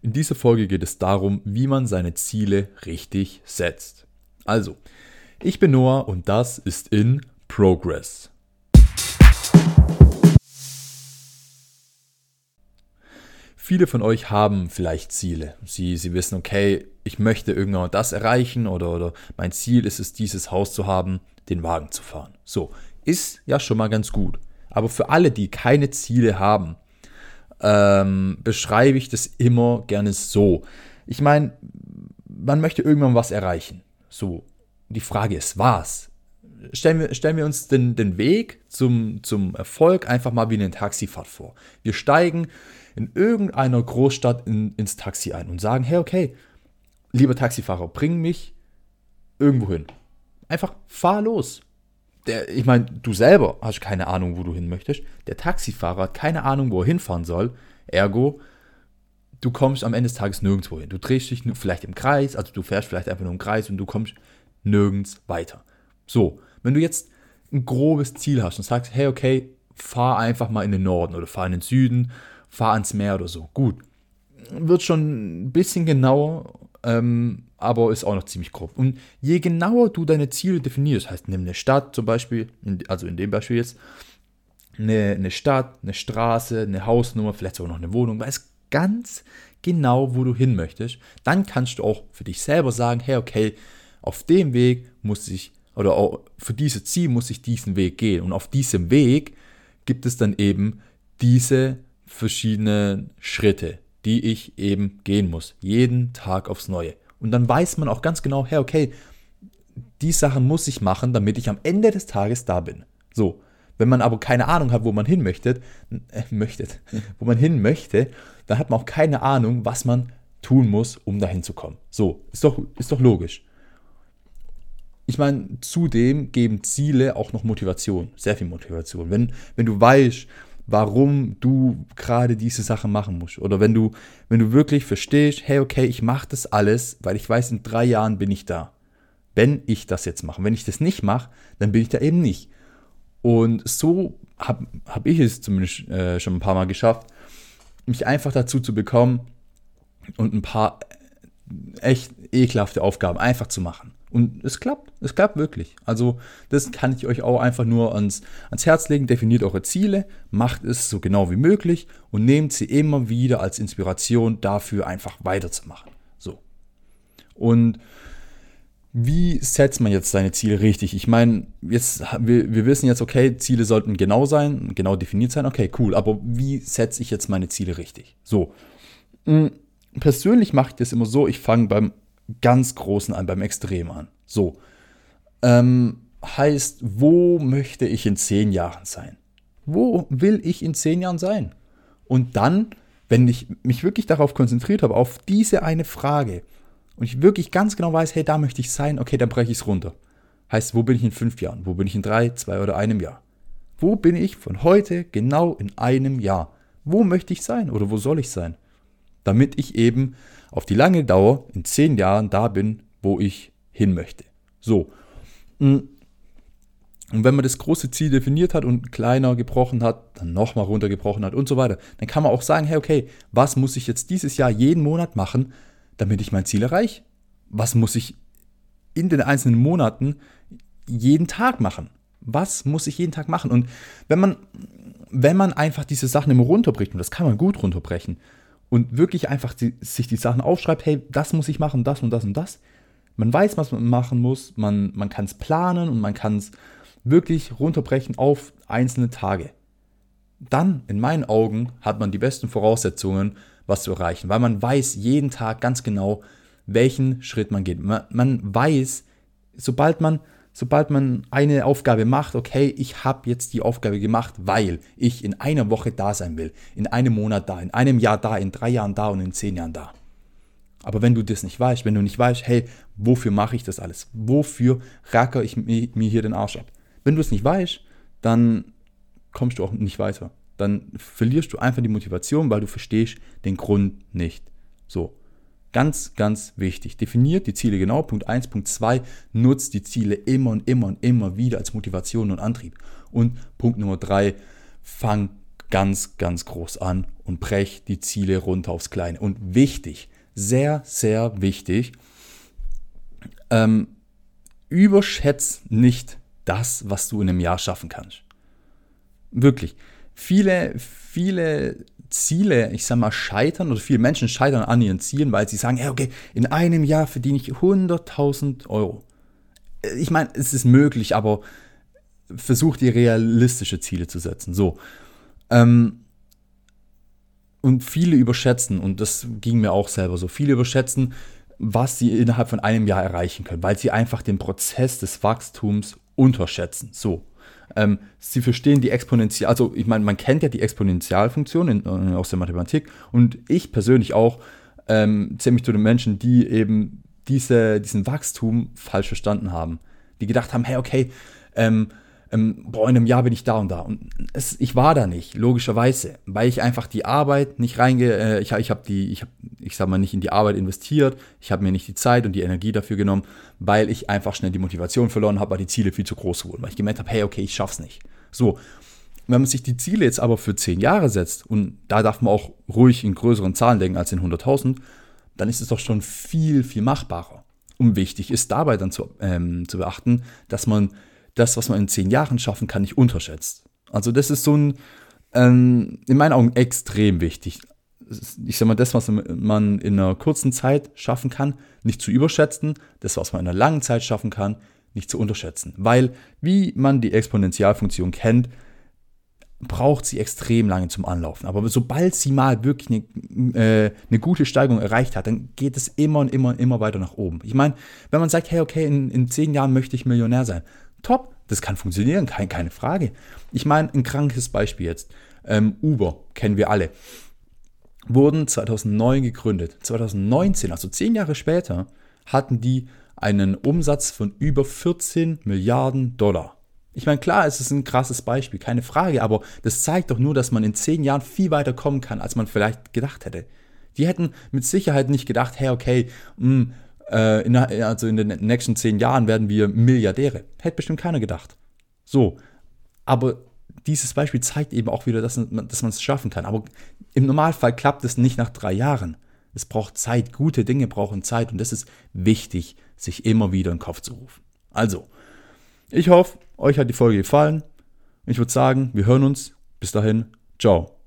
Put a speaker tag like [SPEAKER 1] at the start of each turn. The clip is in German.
[SPEAKER 1] In dieser Folge geht es darum, wie man seine Ziele richtig setzt. Also, ich bin Noah und das ist in Progress. Viele von euch haben vielleicht Ziele. Sie, sie wissen, okay, ich möchte irgendwann das erreichen oder, oder mein Ziel ist es, dieses Haus zu haben, den Wagen zu fahren. So, ist ja schon mal ganz gut. Aber für alle, die keine Ziele haben, ähm, beschreibe ich das immer gerne so. Ich meine, man möchte irgendwann was erreichen. So, die Frage ist, was? Stellen wir, stellen wir uns den, den Weg zum, zum Erfolg einfach mal wie eine Taxifahrt vor. Wir steigen in irgendeiner Großstadt in, ins Taxi ein und sagen, hey, okay, lieber Taxifahrer, bring mich irgendwo hin. Einfach fahr los der, ich meine, du selber hast keine Ahnung, wo du hin möchtest. Der Taxifahrer hat keine Ahnung, wo er hinfahren soll. Ergo, du kommst am Ende des Tages nirgendwo hin. Du drehst dich vielleicht im Kreis, also du fährst vielleicht einfach nur im Kreis und du kommst nirgends weiter. So, wenn du jetzt ein grobes Ziel hast und sagst, hey, okay, fahr einfach mal in den Norden oder fahr in den Süden, fahr ans Meer oder so. Gut, wird schon ein bisschen genauer ähm, aber ist auch noch ziemlich grob. Und je genauer du deine Ziele definierst, heißt, nimm eine Stadt zum Beispiel, also in dem Beispiel jetzt, eine, eine Stadt, eine Straße, eine Hausnummer, vielleicht sogar noch eine Wohnung, weiß ganz genau, wo du hin möchtest, dann kannst du auch für dich selber sagen, hey, okay, auf dem Weg muss ich, oder auch für dieses Ziel muss ich diesen Weg gehen. Und auf diesem Weg gibt es dann eben diese verschiedenen Schritte, die ich eben gehen muss. Jeden Tag aufs Neue. Und dann weiß man auch ganz genau, hey, okay, die Sachen muss ich machen, damit ich am Ende des Tages da bin. So. Wenn man aber keine Ahnung hat, wo man hin möchte, äh, möchtet, wo man hin möchte, dann hat man auch keine Ahnung, was man tun muss, um dahin zu kommen. So, ist doch, ist doch logisch. Ich meine, zudem geben Ziele auch noch Motivation, sehr viel Motivation. Wenn, wenn du weißt, warum du gerade diese Sachen machen musst. Oder wenn du, wenn du wirklich verstehst, hey, okay, ich mache das alles, weil ich weiß, in drei Jahren bin ich da. Wenn ich das jetzt mache. Wenn ich das nicht mache, dann bin ich da eben nicht. Und so habe hab ich es zumindest äh, schon ein paar Mal geschafft, mich einfach dazu zu bekommen und ein paar echt ekelhafte Aufgaben einfach zu machen. Und es klappt, es klappt wirklich. Also das kann ich euch auch einfach nur ans, ans Herz legen. Definiert eure Ziele, macht es so genau wie möglich und nehmt sie immer wieder als Inspiration dafür, einfach weiterzumachen. So. Und wie setzt man jetzt seine Ziele richtig? Ich meine, jetzt, wir, wir wissen jetzt, okay, Ziele sollten genau sein, genau definiert sein. Okay, cool. Aber wie setze ich jetzt meine Ziele richtig? So. Hm, persönlich mache ich das immer so, ich fange beim ganz Großen an, beim Extrem an. So. Ähm, heißt, wo möchte ich in zehn Jahren sein? Wo will ich in zehn Jahren sein? Und dann, wenn ich mich wirklich darauf konzentriert habe, auf diese eine Frage, und ich wirklich ganz genau weiß, hey, da möchte ich sein, okay, dann breche ich es runter. Heißt, wo bin ich in fünf Jahren? Wo bin ich in drei, zwei oder einem Jahr? Wo bin ich von heute genau in einem Jahr? Wo möchte ich sein oder wo soll ich sein? Damit ich eben auf die lange Dauer in zehn Jahren da bin, wo ich hin möchte. So. Mm. Und wenn man das große Ziel definiert hat und kleiner gebrochen hat, dann nochmal runtergebrochen hat und so weiter, dann kann man auch sagen, hey, okay, was muss ich jetzt dieses Jahr jeden Monat machen, damit ich mein Ziel erreiche? Was muss ich in den einzelnen Monaten jeden Tag machen? Was muss ich jeden Tag machen? Und wenn man, wenn man einfach diese Sachen immer runterbricht, und das kann man gut runterbrechen, und wirklich einfach die, sich die Sachen aufschreibt, hey, das muss ich machen, das und das und das. Man weiß, was man machen muss, man, man kann es planen und man kann es wirklich runterbrechen auf einzelne Tage. Dann, in meinen Augen, hat man die besten Voraussetzungen, was zu erreichen, weil man weiß jeden Tag ganz genau, welchen Schritt man geht. Man, man weiß, sobald man sobald man eine Aufgabe macht, okay, ich habe jetzt die Aufgabe gemacht, weil ich in einer Woche da sein will, in einem Monat da, in einem Jahr da, in drei Jahren da und in zehn Jahren da. Aber wenn du das nicht weißt, wenn du nicht weißt, hey, wofür mache ich das alles? Wofür racker ich mir hier den Arsch ab? Wenn du es nicht weißt, dann kommst du auch nicht weiter. Dann verlierst du einfach die Motivation, weil du verstehst den Grund nicht. So. Ganz, ganz wichtig. Definiert die Ziele genau. Punkt 1. Punkt 2. Nutzt die Ziele immer und immer und immer wieder als Motivation und Antrieb. Und Punkt Nummer 3. Fang ganz, ganz groß an und brech die Ziele runter aufs Kleine. Und wichtig, sehr, sehr wichtig, ähm, überschätz nicht das, was du in einem Jahr schaffen kannst. Wirklich. Viele, viele Ziele, ich sag mal, scheitern oder viele Menschen scheitern an ihren Zielen, weil sie sagen, hey, okay, in einem Jahr verdiene ich 100.000 Euro. Ich meine, es ist möglich, aber versuch dir realistische Ziele zu setzen. So. Ähm, und viele überschätzen, und das ging mir auch selber so, viele überschätzen, was sie innerhalb von einem Jahr erreichen können, weil sie einfach den Prozess des Wachstums unterschätzen. So. Ähm, sie verstehen die Exponential, also ich meine, man kennt ja die Exponentialfunktion in, in, aus der Mathematik und ich persönlich auch ähm, zähle mich zu den Menschen, die eben diese, diesen Wachstum falsch verstanden haben. Die gedacht haben, hey, okay, ähm, ähm, boah, in einem Jahr bin ich da und da. Und es, ich war da nicht, logischerweise, weil ich einfach die Arbeit nicht reinge, äh, ich, ich habe die, ich habe, ich sag mal, nicht in die Arbeit investiert, ich habe mir nicht die Zeit und die Energie dafür genommen, weil ich einfach schnell die Motivation verloren habe, weil die Ziele viel zu groß wurden, weil ich gemerkt habe, hey, okay, ich schaff's nicht. So, wenn man sich die Ziele jetzt aber für zehn Jahre setzt, und da darf man auch ruhig in größeren Zahlen denken als in 100.000, dann ist es doch schon viel, viel machbarer. Und wichtig ist dabei dann zu, ähm, zu beachten, dass man das, was man in zehn Jahren schaffen kann, nicht unterschätzt. Also das ist so ein, ähm, in meinen Augen extrem wichtig. Ich sage mal, das, was man in einer kurzen Zeit schaffen kann, nicht zu überschätzen, das, was man in einer langen Zeit schaffen kann, nicht zu unterschätzen. Weil, wie man die Exponentialfunktion kennt, braucht sie extrem lange zum Anlaufen. Aber sobald sie mal wirklich eine, äh, eine gute Steigerung erreicht hat, dann geht es immer und immer und immer weiter nach oben. Ich meine, wenn man sagt, hey, okay, in, in zehn Jahren möchte ich Millionär sein, top, das kann funktionieren, kein, keine Frage. Ich meine, ein krankes Beispiel jetzt. Ähm, Uber, kennen wir alle. Wurden 2009 gegründet. 2019, also zehn Jahre später, hatten die einen Umsatz von über 14 Milliarden Dollar. Ich meine, klar, es ist ein krasses Beispiel, keine Frage, aber das zeigt doch nur, dass man in zehn Jahren viel weiter kommen kann, als man vielleicht gedacht hätte. Die hätten mit Sicherheit nicht gedacht, hey, okay, mh, hm, äh, in, also in den nächsten zehn Jahren werden wir Milliardäre. Hätte bestimmt keiner gedacht. So, aber dieses Beispiel zeigt eben auch wieder, dass, dass man es schaffen kann. Aber im Normalfall klappt es nicht nach drei Jahren. Es braucht Zeit. Gute Dinge brauchen Zeit und das ist wichtig, sich immer wieder in den Kopf zu rufen. Also, ich hoffe, euch hat die Folge gefallen. Ich würde sagen, wir hören uns. Bis dahin, ciao.